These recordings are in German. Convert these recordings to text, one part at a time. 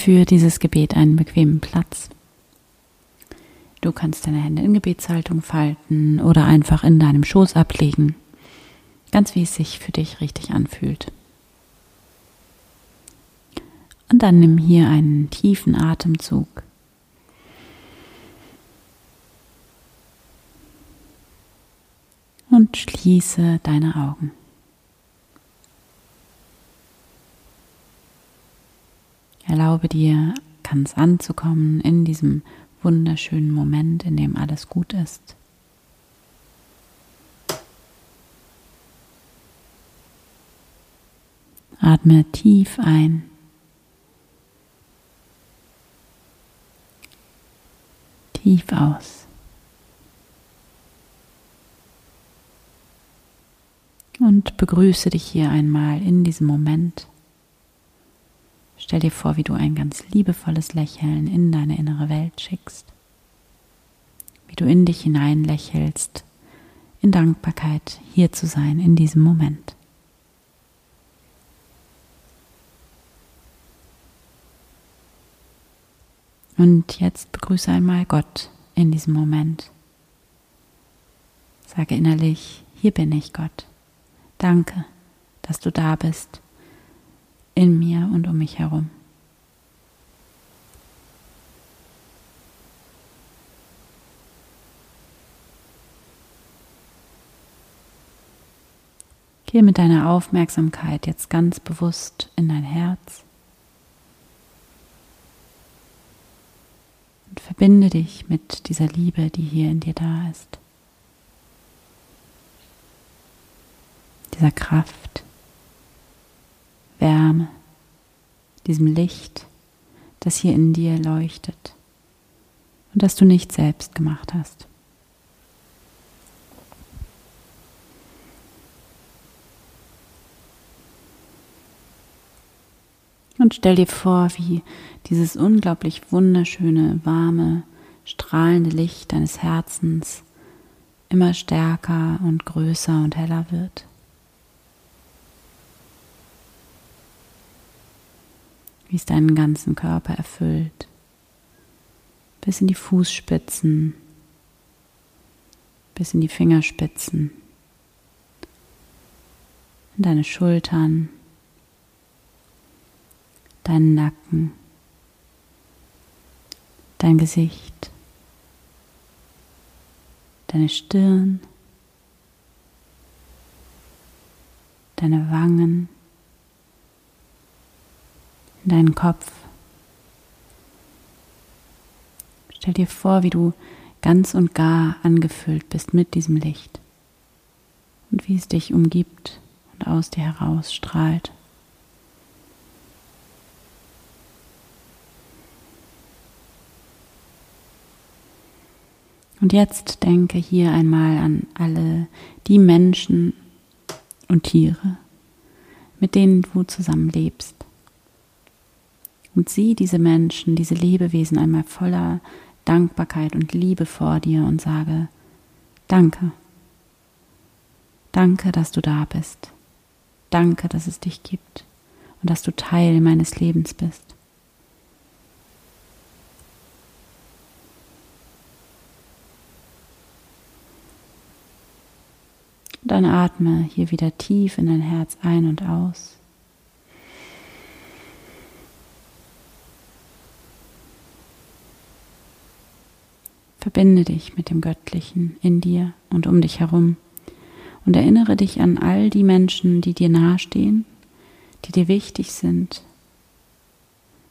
Für dieses Gebet einen bequemen Platz. Du kannst deine Hände in Gebetshaltung falten oder einfach in deinem Schoß ablegen, ganz wie es sich für dich richtig anfühlt. Und dann nimm hier einen tiefen Atemzug. Und schließe deine Augen. Erlaube dir, ganz anzukommen in diesem wunderschönen Moment, in dem alles gut ist. Atme tief ein. Tief aus. Und begrüße dich hier einmal in diesem Moment. Stell dir vor, wie du ein ganz liebevolles Lächeln in deine innere Welt schickst, wie du in dich hinein lächelst, in Dankbarkeit hier zu sein in diesem Moment. Und jetzt begrüße einmal Gott in diesem Moment. Sage innerlich, hier bin ich Gott. Danke, dass du da bist in mir und um mich herum. Gehe mit deiner Aufmerksamkeit jetzt ganz bewusst in dein Herz und verbinde dich mit dieser Liebe, die hier in dir da ist, dieser Kraft. Wärme, diesem Licht, das hier in dir leuchtet und das du nicht selbst gemacht hast. Und stell dir vor, wie dieses unglaublich wunderschöne, warme, strahlende Licht deines Herzens immer stärker und größer und heller wird. Wie es deinen ganzen Körper erfüllt, bis in die Fußspitzen, bis in die Fingerspitzen, in deine Schultern, deinen Nacken, dein Gesicht, deine Stirn, deine Wangen, in deinen Kopf. Stell dir vor, wie du ganz und gar angefüllt bist mit diesem Licht und wie es dich umgibt und aus dir heraus strahlt. Und jetzt denke hier einmal an alle die Menschen und Tiere, mit denen du zusammen lebst und sieh diese Menschen, diese Lebewesen einmal voller Dankbarkeit und Liebe vor dir und sage, danke. Danke, dass du da bist. Danke, dass es dich gibt und dass du Teil meines Lebens bist. dann atme hier wieder tief in dein Herz ein und aus. Verbinde dich mit dem Göttlichen in dir und um dich herum und erinnere dich an all die Menschen, die dir nahestehen, die dir wichtig sind.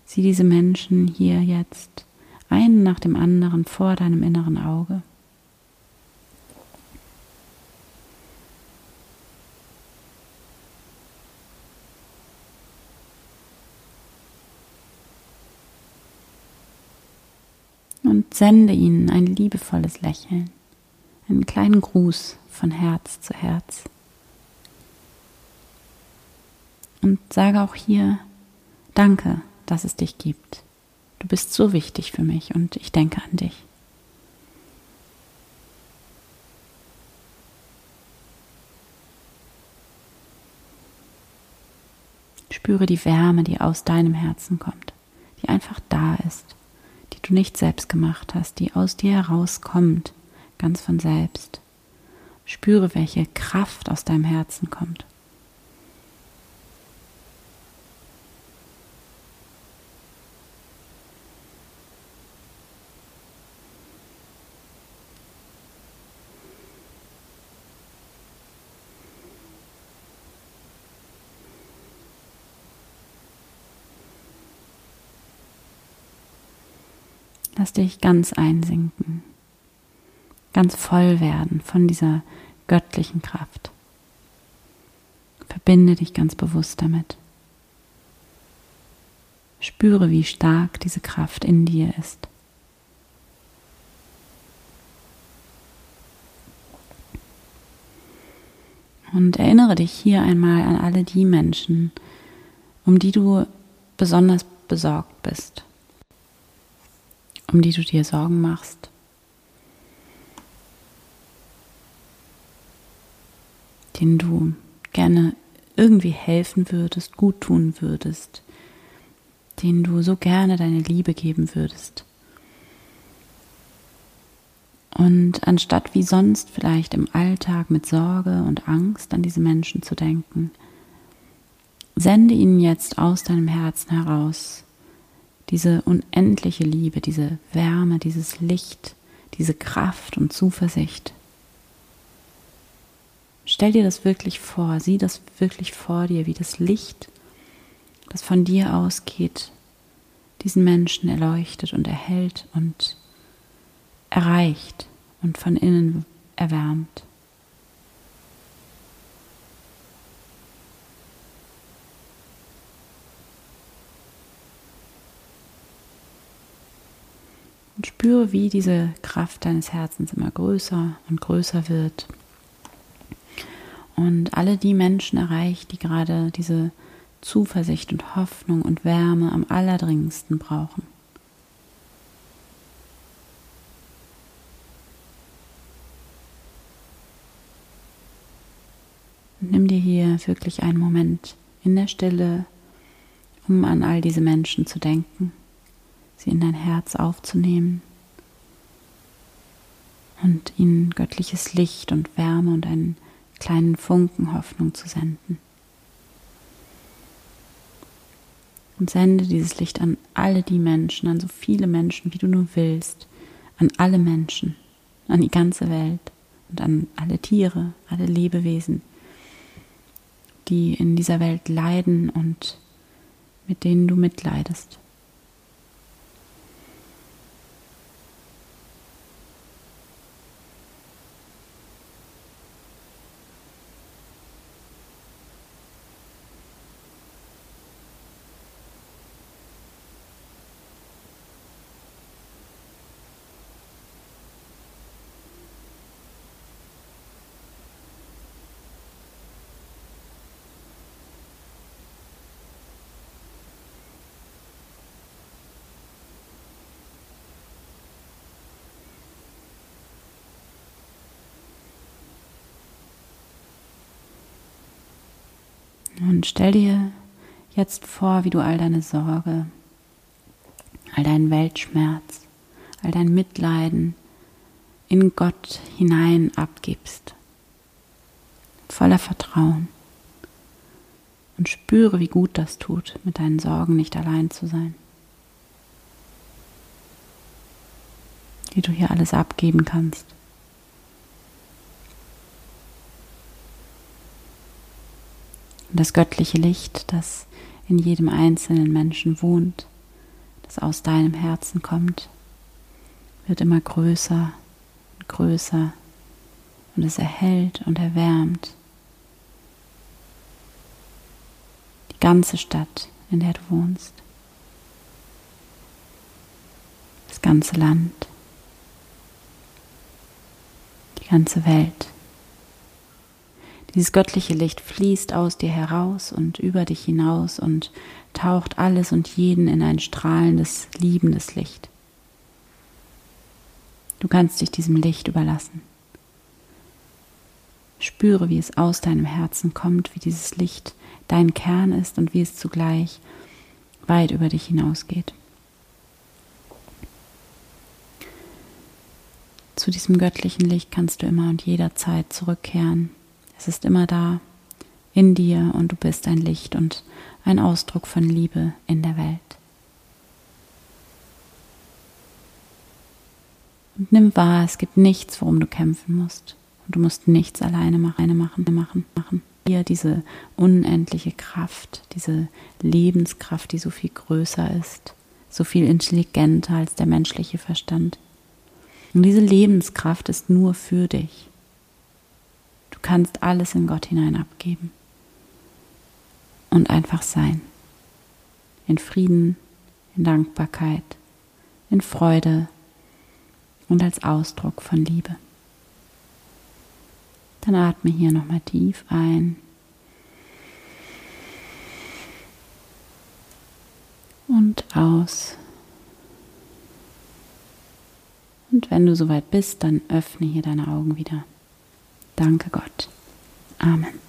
Sieh diese Menschen hier jetzt einen nach dem anderen vor deinem inneren Auge. und sende ihnen ein liebevolles Lächeln, einen kleinen Gruß von Herz zu Herz. Und sage auch hier, danke, dass es dich gibt. Du bist so wichtig für mich und ich denke an dich. Spüre die Wärme, die aus deinem Herzen kommt. die einfach da ist, du nicht selbst gemacht hast, die aus dir herauskommt, ganz von selbst. Spüre, welche Kraft aus deinem Herzen kommt. Lass dich ganz einsinken, ganz voll werden von dieser göttlichen Kraft. Verbinde dich ganz bewusst damit. Spüre, wie stark diese Kraft in dir ist. Und erinnere dich hier einmal an alle die Menschen, um die du besonders besorgt bist um die du dir Sorgen machst. denen du gerne irgendwie helfen würdest, gut tun würdest, denen du so gerne deine Liebe geben würdest. Und anstatt wie sonst vielleicht im Alltag mit Sorge und Angst an diese Menschen zu denken, sende ihnen jetzt aus deinem Herzen heraus diese unendliche Liebe, diese Wärme, dieses Licht, diese Kraft und Zuversicht. Stell dir das wirklich vor, sieh das wirklich vor dir, wie das Licht, das von dir ausgeht, diesen Menschen erleuchtet und erhält und erreicht und von innen erwärmt. Und spüre, wie diese Kraft deines Herzens immer größer und größer wird. Und alle die Menschen erreicht, die gerade diese Zuversicht und Hoffnung und Wärme am allerdringendsten brauchen. Nimm dir hier wirklich einen Moment in der Stille, um an all diese Menschen zu denken sie in dein Herz aufzunehmen und ihnen göttliches Licht und Wärme und einen kleinen Funken Hoffnung zu senden. Und sende dieses Licht an alle die Menschen, an so viele Menschen, wie du nur willst, an alle Menschen, an die ganze Welt und an alle Tiere, alle Lebewesen, die in dieser Welt leiden und mit denen du mitleidest. Und stell dir jetzt vor, wie du all deine Sorge, all deinen Weltschmerz, all dein Mitleiden in Gott hinein abgibst. Voller Vertrauen. Und spüre, wie gut das tut, mit deinen Sorgen nicht allein zu sein. Wie du hier alles abgeben kannst. Und das göttliche Licht, das in jedem einzelnen Menschen wohnt, das aus deinem Herzen kommt, wird immer größer und größer und es erhellt und erwärmt die ganze Stadt, in der du wohnst, das ganze Land, die ganze Welt. Dieses göttliche Licht fließt aus dir heraus und über dich hinaus und taucht alles und jeden in ein strahlendes, liebendes Licht. Du kannst dich diesem Licht überlassen. Spüre, wie es aus deinem Herzen kommt, wie dieses Licht dein Kern ist und wie es zugleich weit über dich hinausgeht. Zu diesem göttlichen Licht kannst du immer und jederzeit zurückkehren es ist immer da, in dir und du bist ein Licht und ein Ausdruck von Liebe in der Welt. Und nimm wahr, es gibt nichts, worum du kämpfen musst. Und du musst nichts alleine machen, machen, machen, machen. Hier diese unendliche Kraft, diese Lebenskraft, die so viel größer ist, so viel intelligenter als der menschliche Verstand. Und diese Lebenskraft ist nur für dich. Du kannst alles in Gott hinein abgeben und einfach sein. In Frieden, in Dankbarkeit, in Freude und als Ausdruck von Liebe. Dann atme hier nochmal tief ein. Und aus. Und wenn du soweit bist, dann öffne hier deine Augen wieder. Danke Gott. Amen.